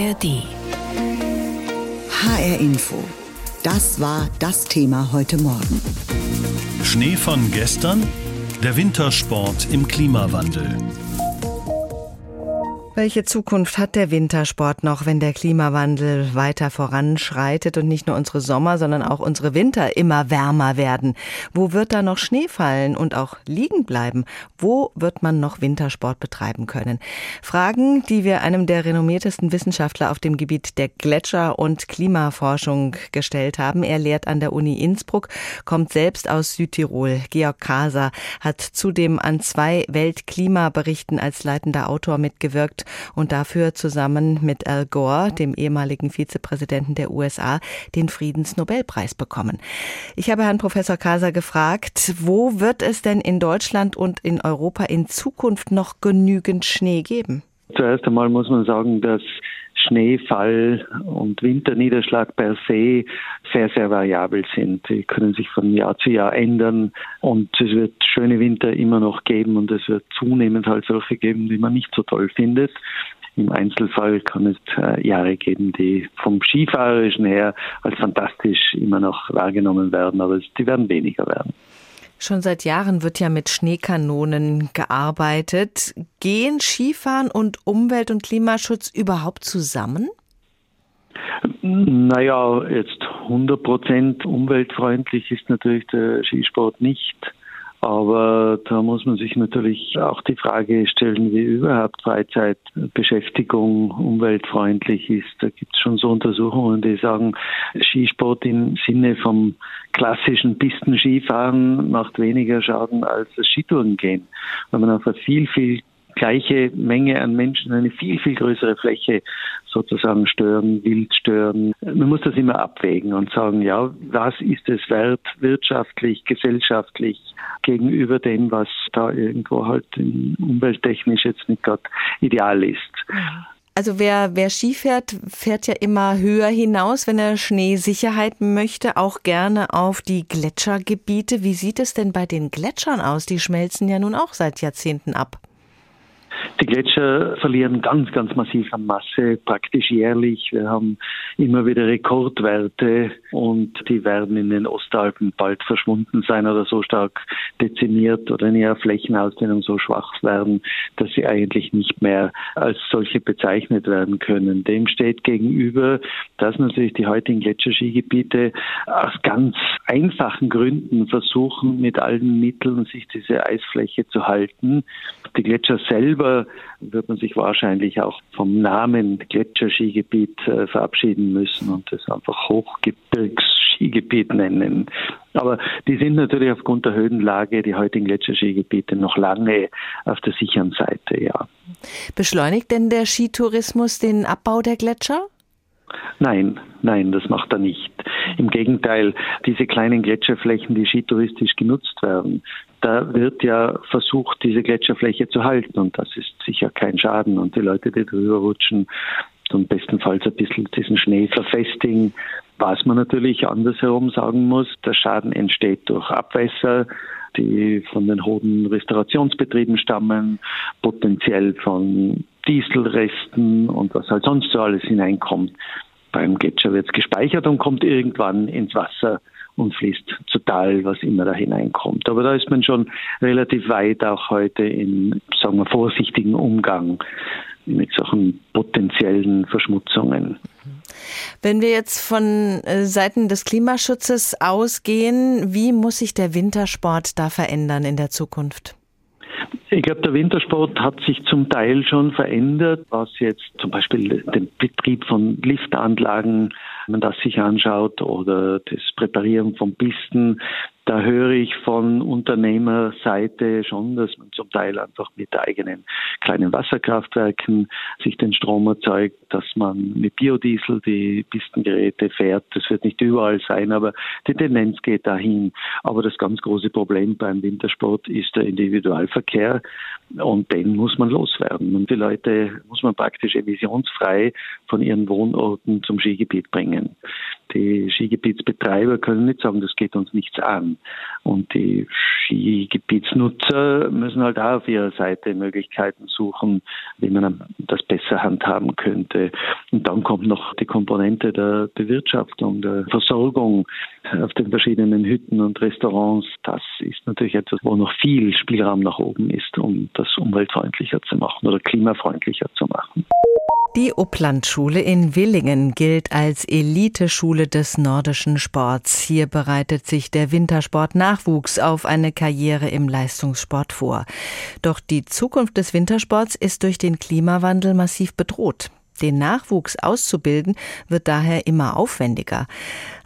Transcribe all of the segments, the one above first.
ARD. HR Info. Das war das Thema heute Morgen. Schnee von gestern? Der Wintersport im Klimawandel. Welche Zukunft hat der Wintersport noch, wenn der Klimawandel weiter voranschreitet und nicht nur unsere Sommer, sondern auch unsere Winter immer wärmer werden? Wo wird da noch Schnee fallen und auch liegen bleiben? Wo wird man noch Wintersport betreiben können? Fragen, die wir einem der renommiertesten Wissenschaftler auf dem Gebiet der Gletscher- und Klimaforschung gestellt haben. Er lehrt an der Uni Innsbruck, kommt selbst aus Südtirol. Georg Kaser hat zudem an zwei Weltklimaberichten als leitender Autor mitgewirkt und dafür zusammen mit Al Gore, dem ehemaligen Vizepräsidenten der USA, den Friedensnobelpreis bekommen. Ich habe Herrn Professor Kaser gefragt, wo wird es denn in Deutschland und in Europa in Zukunft noch genügend Schnee geben? Zuerst einmal muss man sagen, dass Schneefall und Winterniederschlag per se sehr, sehr variabel sind. Die können sich von Jahr zu Jahr ändern und es wird schöne Winter immer noch geben und es wird zunehmend halt solche geben, die man nicht so toll findet. Im Einzelfall kann es äh, Jahre geben, die vom Skifahrerischen her als fantastisch immer noch wahrgenommen werden, aber die werden weniger werden. Schon seit Jahren wird ja mit Schneekanonen gearbeitet. Gehen Skifahren und Umwelt- und Klimaschutz überhaupt zusammen? Naja, jetzt 100 Prozent umweltfreundlich ist natürlich der Skisport nicht. Aber da muss man sich natürlich auch die Frage stellen, wie überhaupt Freizeitbeschäftigung umweltfreundlich ist. Da gibt es schon so Untersuchungen, die sagen, Skisport im Sinne vom klassischen Pistenskifahren macht weniger Schaden als das Skitouren gehen, weil man einer viel, viel gleiche Menge an Menschen eine viel, viel größere Fläche sozusagen stören, wild stören. Man muss das immer abwägen und sagen, ja, was ist es wert, wirtschaftlich, gesellschaftlich, gegenüber dem, was da irgendwo halt umwelttechnisch jetzt nicht gerade ideal ist. Also wer, wer Ski fährt, fährt ja immer höher hinaus, wenn er Schneesicherheit möchte, auch gerne auf die Gletschergebiete. Wie sieht es denn bei den Gletschern aus? Die schmelzen ja nun auch seit Jahrzehnten ab. Die Gletscher verlieren ganz, ganz massiv an Masse, praktisch jährlich. Wir haben immer wieder Rekordwerte und die werden in den Ostalpen bald verschwunden sein oder so stark dezimiert oder in ihrer Flächenausdehnung so schwach werden, dass sie eigentlich nicht mehr als solche bezeichnet werden können. Dem steht gegenüber, dass natürlich die heutigen Gletscherskigebiete aus ganz einfachen Gründen versuchen, mit allen Mitteln sich diese Eisfläche zu halten. Die Gletscher selber wird man sich wahrscheinlich auch vom Namen Gletscherskigebiet äh, verabschieden müssen und es einfach Hochgebirgsskigebiet nennen. Aber die sind natürlich aufgrund der Höhenlage, die heutigen Gletscherskigebiete, noch lange auf der sicheren Seite, ja. Beschleunigt denn der Skitourismus den Abbau der Gletscher? Nein, nein, das macht er nicht. Im Gegenteil, diese kleinen Gletscherflächen, die skitouristisch genutzt werden, da wird ja versucht, diese Gletscherfläche zu halten und das ist sicher kein Schaden und die Leute, die drüber rutschen und bestenfalls ein bisschen diesen Schnee verfestigen. Was man natürlich andersherum sagen muss, der Schaden entsteht durch Abwässer, die von den hohen Restaurationsbetrieben stammen, potenziell von Dieselresten und was halt sonst so alles hineinkommt. Beim Gletscher wird es gespeichert und kommt irgendwann ins Wasser und fließt zu Tal, was immer da hineinkommt. Aber da ist man schon relativ weit auch heute in, sagen wir, vorsichtigen Umgang mit solchen potenziellen Verschmutzungen. Wenn wir jetzt von äh, Seiten des Klimaschutzes ausgehen, wie muss sich der Wintersport da verändern in der Zukunft? Ich glaube, der Wintersport hat sich zum Teil schon verändert, was jetzt zum Beispiel den Betrieb von Liftanlagen, man das sich anschaut, oder das Präparieren von Pisten, da höre ich von Unternehmerseite schon, dass man zum Teil einfach mit eigenen kleinen Wasserkraftwerken sich den Strom erzeugt, dass man mit Biodiesel die Pistengeräte fährt. Das wird nicht überall sein, aber die Tendenz geht dahin. Aber das ganz große Problem beim Wintersport ist der Individualverkehr und den muss man loswerden. Und die Leute muss man praktisch emissionsfrei von ihren Wohnorten zum Skigebiet bringen. Die Skigebietsbetreiber können nicht sagen, das geht uns nichts an kann. Und die Skigebietsnutzer müssen halt auch auf ihrer Seite Möglichkeiten suchen, wie man das besser handhaben könnte. Und dann kommt noch die Komponente der Bewirtschaftung, der Versorgung auf den verschiedenen Hütten und Restaurants. Das ist natürlich etwas, wo noch viel Spielraum nach oben ist, um das umweltfreundlicher zu machen oder klimafreundlicher zu machen. Die Upplandschule in Willingen gilt als Eliteschule des nordischen Sports. Hier bereitet sich der Wintersport-Nachwuchs auf eine Karriere im Leistungssport vor. Doch die Zukunft des Wintersports ist durch den Klimawandel massiv bedroht. Den Nachwuchs auszubilden wird daher immer aufwendiger.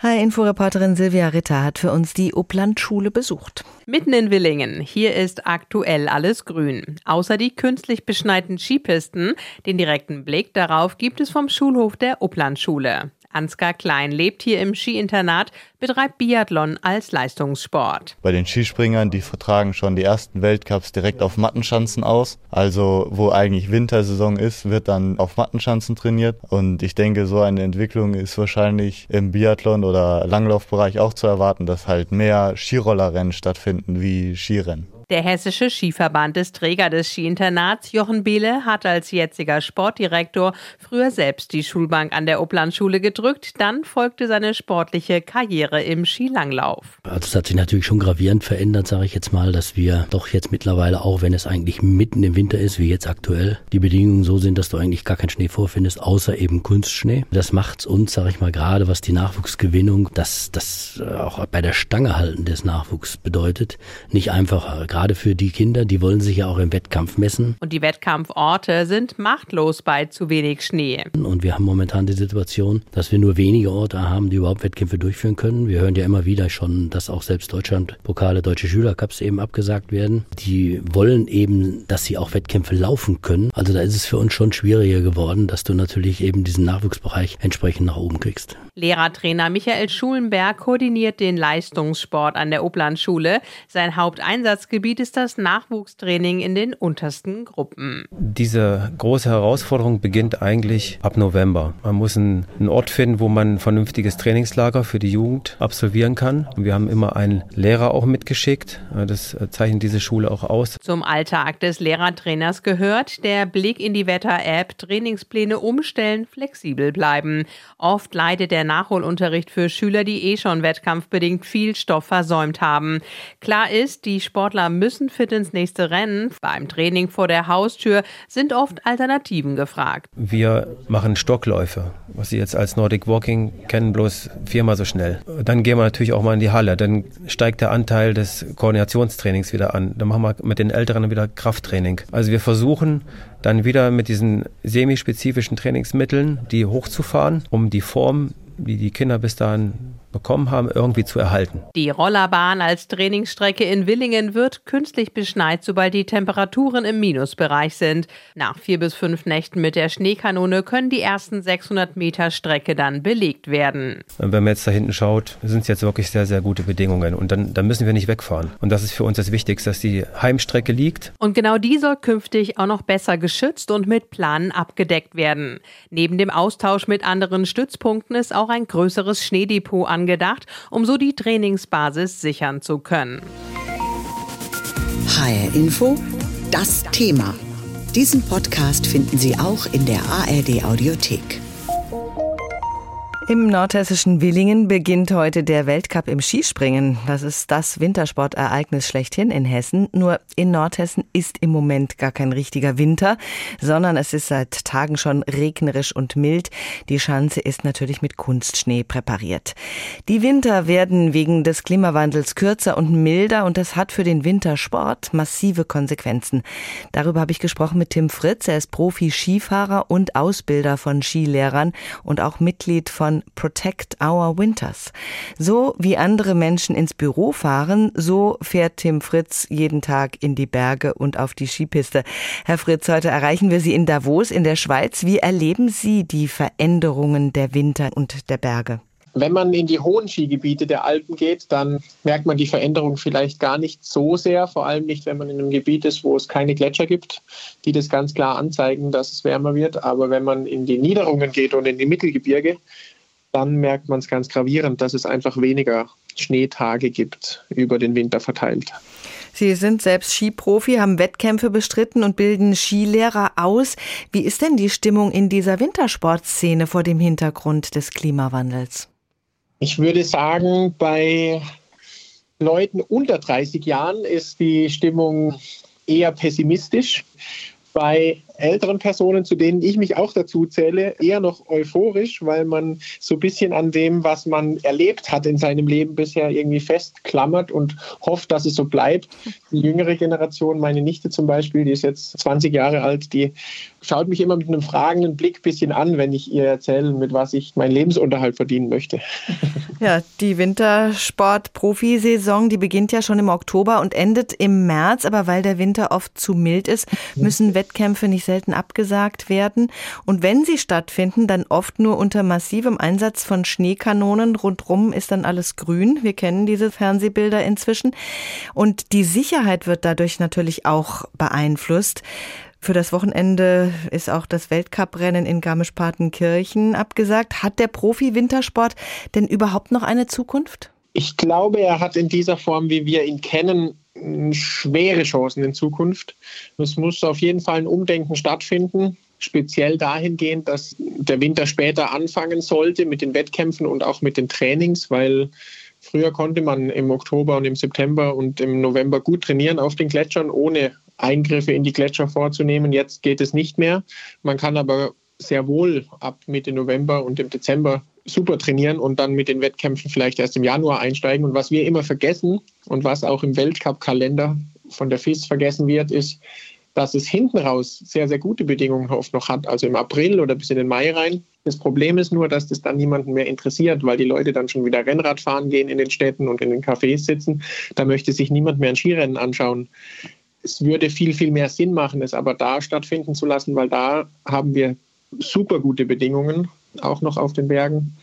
HR-Inforeporterin Silvia Ritter hat für uns die Upplandschule besucht. Mitten in Willingen. Hier ist aktuell alles grün. Außer die künstlich beschneiten Skipisten. Den direkten Blick darauf gibt es vom Schulhof der Upplandschule. Ansgar Klein lebt hier im Skiinternat, betreibt Biathlon als Leistungssport. Bei den Skispringern, die vertragen schon die ersten Weltcups direkt auf Mattenschanzen aus. Also wo eigentlich Wintersaison ist, wird dann auf Mattenschanzen trainiert. Und ich denke, so eine Entwicklung ist wahrscheinlich im Biathlon oder Langlaufbereich auch zu erwarten, dass halt mehr Skirollerrennen stattfinden wie Skirennen. Der Hessische Skiverband ist Träger des Skiinternats. Jochen Behle hat als jetziger Sportdirektor früher selbst die Schulbank an der Upplandschule gedrückt. Dann folgte seine sportliche Karriere im Skilanglauf. Also es hat sich natürlich schon gravierend verändert, sage ich jetzt mal, dass wir doch jetzt mittlerweile, auch wenn es eigentlich mitten im Winter ist, wie jetzt aktuell, die Bedingungen so sind, dass du eigentlich gar keinen Schnee vorfindest, außer eben Kunstschnee. Das macht uns, sage ich mal, gerade was die Nachwuchsgewinnung, das, das auch bei der Stange halten des Nachwuchs bedeutet, nicht einfacher gerade für die Kinder, die wollen sich ja auch im Wettkampf messen. Und die Wettkampforte sind machtlos bei zu wenig Schnee. Und wir haben momentan die Situation, dass wir nur wenige Orte haben, die überhaupt Wettkämpfe durchführen können. Wir hören ja immer wieder schon, dass auch selbst Deutschland Pokale, deutsche Schülercups eben abgesagt werden. Die wollen eben, dass sie auch Wettkämpfe laufen können. Also da ist es für uns schon schwieriger geworden, dass du natürlich eben diesen Nachwuchsbereich entsprechend nach oben kriegst. Lehrertrainer Michael Schulenberg koordiniert den Leistungssport an der Oblandschule. Sein Haupteinsatzgebiet Gebiet ist das Nachwuchstraining in den untersten Gruppen. Diese große Herausforderung beginnt eigentlich ab November. Man muss einen, Ort finden, wo man ein vernünftiges Trainingslager für die Jugend absolvieren kann. wir haben immer einen Lehrer auch mitgeschickt. Das zeichnet diese Schule auch aus. Zum Alltag des Lehrertrainers gehört der Blick in die Wetter-App, Trainingspläne umstellen, flexibel bleiben. Oft leidet der Nachholunterricht für Schüler, die eh schon wettkampfbedingt viel Stoff versäumt haben. Klar ist, die Sportler müssen fit ins nächste Rennen. Beim Training vor der Haustür sind oft Alternativen gefragt. Wir machen Stockläufe, was Sie jetzt als Nordic Walking kennen, bloß viermal so schnell. Dann gehen wir natürlich auch mal in die Halle. Dann steigt der Anteil des Koordinationstrainings wieder an. Dann machen wir mit den Älteren wieder Krafttraining. Also wir versuchen dann wieder mit diesen semispezifischen Trainingsmitteln die hochzufahren, um die Form, die die Kinder bis dahin bekommen haben, irgendwie zu erhalten. Die Rollerbahn als Trainingsstrecke in Willingen wird künstlich beschneit, sobald die Temperaturen im Minusbereich sind. Nach vier bis fünf Nächten mit der Schneekanone können die ersten 600 Meter Strecke dann belegt werden. Wenn man jetzt da hinten schaut, sind es jetzt wirklich sehr, sehr gute Bedingungen und dann, dann müssen wir nicht wegfahren. Und das ist für uns das Wichtigste, dass die Heimstrecke liegt. Und genau die soll künftig auch noch besser geschützt und mit Planen abgedeckt werden. Neben dem Austausch mit anderen Stützpunkten ist auch ein größeres Schneedepot an angedacht, um so die Trainingsbasis sichern zu können. HR Info, das Thema. Diesen Podcast finden Sie auch in der ARD Audiothek. Im nordhessischen Willingen beginnt heute der Weltcup im Skispringen. Das ist das Wintersportereignis schlechthin in Hessen. Nur in Nordhessen ist im Moment gar kein richtiger Winter, sondern es ist seit Tagen schon regnerisch und mild. Die Schanze ist natürlich mit Kunstschnee präpariert. Die Winter werden wegen des Klimawandels kürzer und milder und das hat für den Wintersport massive Konsequenzen. Darüber habe ich gesprochen mit Tim Fritz. Er ist Profi-Skifahrer und Ausbilder von Skilehrern und auch Mitglied von von Protect Our Winters. So wie andere Menschen ins Büro fahren, so fährt Tim Fritz jeden Tag in die Berge und auf die Skipiste. Herr Fritz, heute erreichen wir Sie in Davos in der Schweiz. Wie erleben Sie die Veränderungen der Winter und der Berge? Wenn man in die hohen Skigebiete der Alpen geht, dann merkt man die Veränderung vielleicht gar nicht so sehr, vor allem nicht, wenn man in einem Gebiet ist, wo es keine Gletscher gibt, die das ganz klar anzeigen, dass es wärmer wird. Aber wenn man in die Niederungen geht und in die Mittelgebirge, dann merkt man es ganz gravierend, dass es einfach weniger Schneetage gibt über den Winter verteilt. Sie sind selbst Skiprofi, haben Wettkämpfe bestritten und bilden Skilehrer aus. Wie ist denn die Stimmung in dieser Wintersportszene vor dem Hintergrund des Klimawandels? Ich würde sagen, bei Leuten unter 30 Jahren ist die Stimmung eher pessimistisch. Bei älteren Personen, zu denen ich mich auch dazu zähle, eher noch euphorisch, weil man so ein bisschen an dem, was man erlebt hat in seinem Leben bisher irgendwie festklammert und hofft, dass es so bleibt. Die jüngere Generation, meine Nichte zum Beispiel, die ist jetzt 20 Jahre alt, die schaut mich immer mit einem fragenden Blick ein bisschen an, wenn ich ihr erzähle, mit was ich meinen Lebensunterhalt verdienen möchte. Ja, die Wintersport-Profisaison, die beginnt ja schon im Oktober und endet im März, aber weil der Winter oft zu mild ist, müssen Wettkämpfe nicht selten abgesagt werden. Und wenn sie stattfinden, dann oft nur unter massivem Einsatz von Schneekanonen. Rundrum ist dann alles grün. Wir kennen diese Fernsehbilder inzwischen. Und die Sicherheit wird dadurch natürlich auch beeinflusst. Für das Wochenende ist auch das Weltcuprennen in Garmisch-Partenkirchen abgesagt. Hat der Profi-Wintersport denn überhaupt noch eine Zukunft? Ich glaube, er hat in dieser Form, wie wir ihn kennen, schwere Chancen in Zukunft. Es muss auf jeden Fall ein Umdenken stattfinden, speziell dahingehend, dass der Winter später anfangen sollte mit den Wettkämpfen und auch mit den Trainings, weil früher konnte man im Oktober und im September und im November gut trainieren auf den Gletschern, ohne Eingriffe in die Gletscher vorzunehmen. Jetzt geht es nicht mehr. Man kann aber sehr wohl ab Mitte November und im Dezember super trainieren und dann mit den Wettkämpfen vielleicht erst im Januar einsteigen. Und was wir immer vergessen und was auch im Weltcup-Kalender von der FIS vergessen wird, ist, dass es hinten raus sehr, sehr gute Bedingungen oft noch hat, also im April oder bis in den Mai rein. Das Problem ist nur, dass das dann niemanden mehr interessiert, weil die Leute dann schon wieder Rennrad fahren gehen in den Städten und in den Cafés sitzen. Da möchte sich niemand mehr ein Skirennen anschauen. Es würde viel, viel mehr Sinn machen, es aber da stattfinden zu lassen, weil da haben wir super gute Bedingungen auch noch auf den Bergen.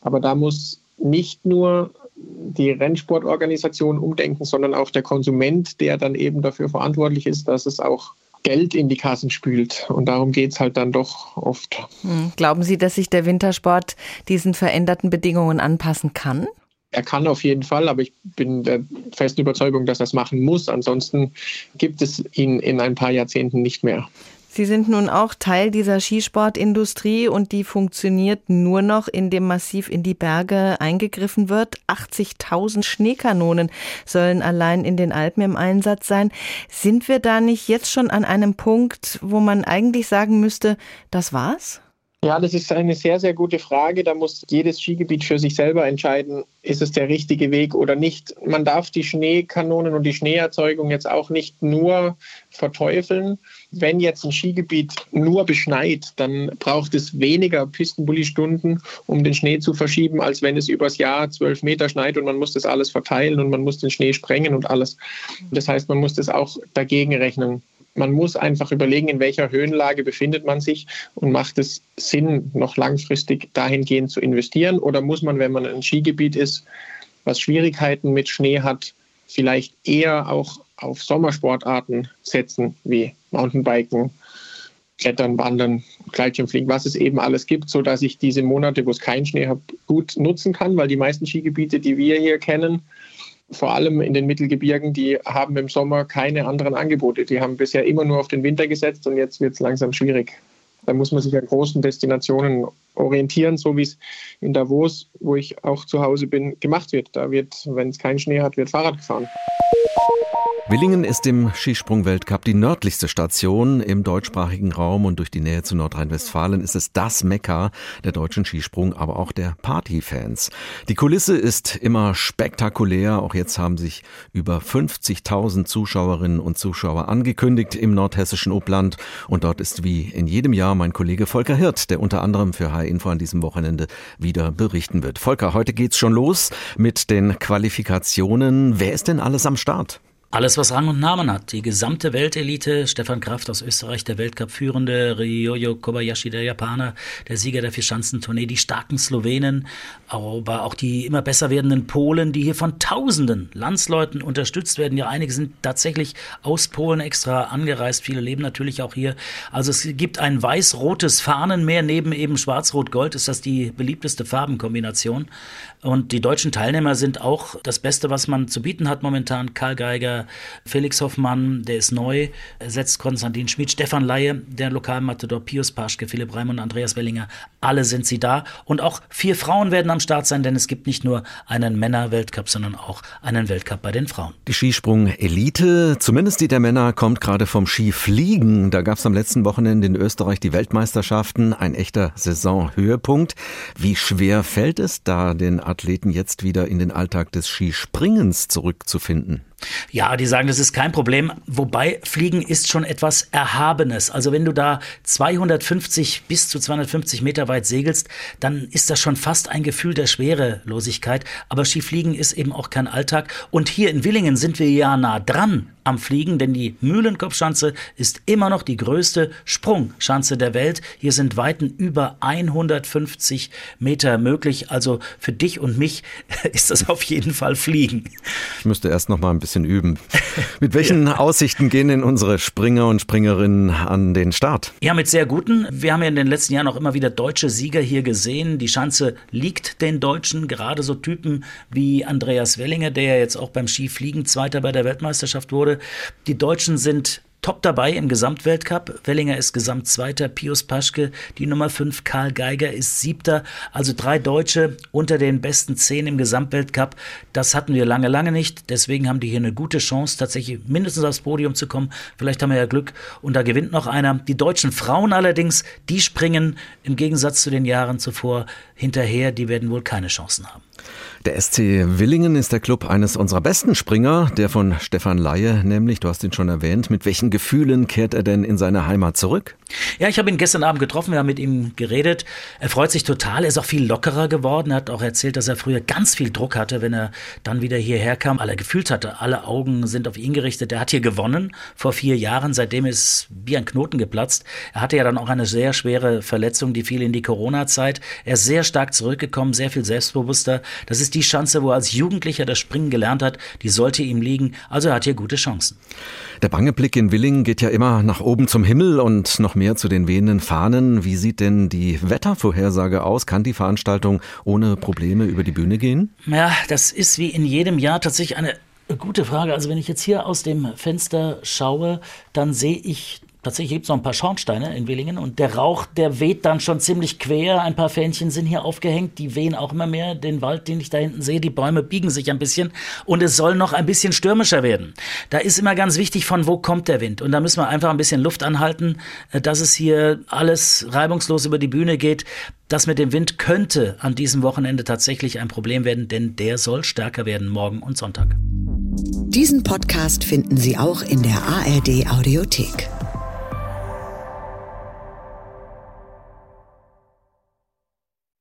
Aber da muss nicht nur die Rennsportorganisation umdenken, sondern auch der Konsument, der dann eben dafür verantwortlich ist, dass es auch Geld in die Kassen spült. Und darum geht es halt dann doch oft. Hm. Glauben Sie, dass sich der Wintersport diesen veränderten Bedingungen anpassen kann? Er kann auf jeden Fall, aber ich bin der festen Überzeugung, dass er es machen muss. Ansonsten gibt es ihn in ein paar Jahrzehnten nicht mehr. Sie sind nun auch Teil dieser Skisportindustrie und die funktioniert nur noch, indem massiv in die Berge eingegriffen wird. 80.000 Schneekanonen sollen allein in den Alpen im Einsatz sein. Sind wir da nicht jetzt schon an einem Punkt, wo man eigentlich sagen müsste, das war's? Ja, das ist eine sehr, sehr gute Frage. Da muss jedes Skigebiet für sich selber entscheiden, ist es der richtige Weg oder nicht. Man darf die Schneekanonen und die Schneeerzeugung jetzt auch nicht nur verteufeln. Wenn jetzt ein Skigebiet nur beschneit, dann braucht es weniger Pistenbully-Stunden, um den Schnee zu verschieben, als wenn es übers Jahr zwölf Meter schneit und man muss das alles verteilen und man muss den Schnee sprengen und alles. Das heißt, man muss das auch dagegen rechnen man muss einfach überlegen, in welcher Höhenlage befindet man sich und macht es Sinn, noch langfristig dahingehend zu investieren oder muss man, wenn man ein Skigebiet ist, was Schwierigkeiten mit Schnee hat, vielleicht eher auch auf Sommersportarten setzen, wie Mountainbiken, Klettern, Wandern, Gleitschirmfliegen, was es eben alles gibt, sodass ich diese Monate, wo es keinen Schnee hat, gut nutzen kann, weil die meisten Skigebiete, die wir hier kennen, vor allem in den Mittelgebirgen, die haben im Sommer keine anderen Angebote. Die haben bisher immer nur auf den Winter gesetzt und jetzt wird es langsam schwierig. Da muss man sich an großen Destinationen orientieren, so wie es in Davos, wo ich auch zu Hause bin, gemacht wird. Da wird, wenn es keinen Schnee hat, wird Fahrrad gefahren. Willingen ist im Skisprung-Weltcup die nördlichste Station im deutschsprachigen Raum und durch die Nähe zu Nordrhein-Westfalen ist es das Mekka der deutschen Skisprung, aber auch der Partyfans. Die Kulisse ist immer spektakulär. Auch jetzt haben sich über 50.000 Zuschauerinnen und Zuschauer angekündigt im nordhessischen Obland und dort ist wie in jedem Jahr mein Kollege Volker Hirt, der unter anderem für High Info an diesem Wochenende wieder berichten wird. Volker, heute geht's schon los mit den Qualifikationen. Wer ist denn alles am Start? Alles, was Rang und Namen hat. Die gesamte Weltelite, Stefan Kraft aus Österreich, der Weltcup-Führende, Ryoyo Kobayashi, der Japaner, der Sieger der Vierschanzentournee, die starken Slowenen, aber auch die immer besser werdenden Polen, die hier von Tausenden Landsleuten unterstützt werden. Ja, einige sind tatsächlich aus Polen extra angereist. Viele leben natürlich auch hier. Also es gibt ein weiß-rotes Fahnenmeer. Neben eben schwarz-rot-gold ist das die beliebteste Farbenkombination. Und die deutschen Teilnehmer sind auch das Beste, was man zu bieten hat momentan. Karl Geiger, Felix Hoffmann, der ist neu, ersetzt Konstantin Schmid, Stefan Laie, der Lokalmatador Pius Paschke, Philipp Reim und Andreas Wellinger. Alle sind sie da. Und auch vier Frauen werden am Start sein, denn es gibt nicht nur einen Männer-Weltcup, sondern auch einen Weltcup bei den Frauen. Die Skisprung-Elite, zumindest die der Männer, kommt gerade vom Skifliegen. Da gab es am letzten Wochenende in Österreich die Weltmeisterschaften. Ein echter Saisonhöhepunkt. Wie schwer fällt es da, den Athleten jetzt wieder in den Alltag des Skispringens zurückzufinden? Ja, die sagen, das ist kein Problem. Wobei Fliegen ist schon etwas Erhabenes. Also wenn du da 250 bis zu 250 Meter weit segelst, dann ist das schon fast ein Gefühl der Schwerelosigkeit. Aber Skifliegen ist eben auch kein Alltag. Und hier in Willingen sind wir ja nah dran am Fliegen, denn die Mühlenkopfschanze ist immer noch die größte Sprungschanze der Welt. Hier sind Weiten über 150 Meter möglich. Also für dich und mich ist das auf jeden Fall Fliegen. Ich müsste erst noch mal ein bisschen üben. Mit welchen ja. Aussichten gehen denn unsere Springer und Springerinnen an den Start? Ja, mit sehr guten. Wir haben ja in den letzten Jahren auch immer wieder deutsche Sieger hier gesehen. Die Schanze liegt den Deutschen, gerade so Typen wie Andreas Wellinger, der ja jetzt auch beim Skifliegen Zweiter bei der Weltmeisterschaft wurde. Die Deutschen sind top dabei im Gesamtweltcup. Wellinger ist Gesamtzweiter, Pius Paschke die Nummer 5, Karl Geiger ist Siebter. Also drei Deutsche unter den besten zehn im Gesamtweltcup. Das hatten wir lange, lange nicht. Deswegen haben die hier eine gute Chance, tatsächlich mindestens aufs Podium zu kommen. Vielleicht haben wir ja Glück und da gewinnt noch einer. Die deutschen Frauen allerdings, die springen im Gegensatz zu den Jahren zuvor hinterher. Die werden wohl keine Chancen haben. Der SC Willingen ist der Club eines unserer besten Springer, der von Stefan Laie, nämlich, du hast ihn schon erwähnt. Mit welchen Gefühlen kehrt er denn in seine Heimat zurück? Ja, ich habe ihn gestern Abend getroffen, wir haben mit ihm geredet. Er freut sich total, er ist auch viel lockerer geworden. Er hat auch erzählt, dass er früher ganz viel Druck hatte, wenn er dann wieder hierher kam, er gefühlt hatte, alle Augen sind auf ihn gerichtet. Er hat hier gewonnen vor vier Jahren, seitdem ist wie ein Knoten geplatzt. Er hatte ja dann auch eine sehr schwere Verletzung, die fiel in die Corona-Zeit. Er ist sehr stark zurückgekommen, sehr viel selbstbewusster. Das ist die Schanze, wo er als Jugendlicher das Springen gelernt hat, die sollte ihm liegen. Also er hat hier gute Chancen. Der bange Blick in Willingen geht ja immer nach oben zum Himmel und noch mehr zu den wehenden Fahnen. Wie sieht denn die Wettervorhersage aus? Kann die Veranstaltung ohne Probleme über die Bühne gehen? Ja, das ist wie in jedem Jahr tatsächlich eine Gute Frage. Also wenn ich jetzt hier aus dem Fenster schaue, dann sehe ich Tatsächlich gibt es noch ein paar Schornsteine in Willingen und der Rauch, der weht dann schon ziemlich quer. Ein paar Fähnchen sind hier aufgehängt, die wehen auch immer mehr. Den Wald, den ich da hinten sehe, die Bäume biegen sich ein bisschen und es soll noch ein bisschen stürmischer werden. Da ist immer ganz wichtig, von wo kommt der Wind. Und da müssen wir einfach ein bisschen Luft anhalten, äh, dass es hier alles reibungslos über die Bühne geht. Das mit dem Wind könnte an diesem Wochenende tatsächlich ein Problem werden, denn der soll stärker werden morgen und Sonntag. Diesen Podcast finden Sie auch in der ARD Audiothek.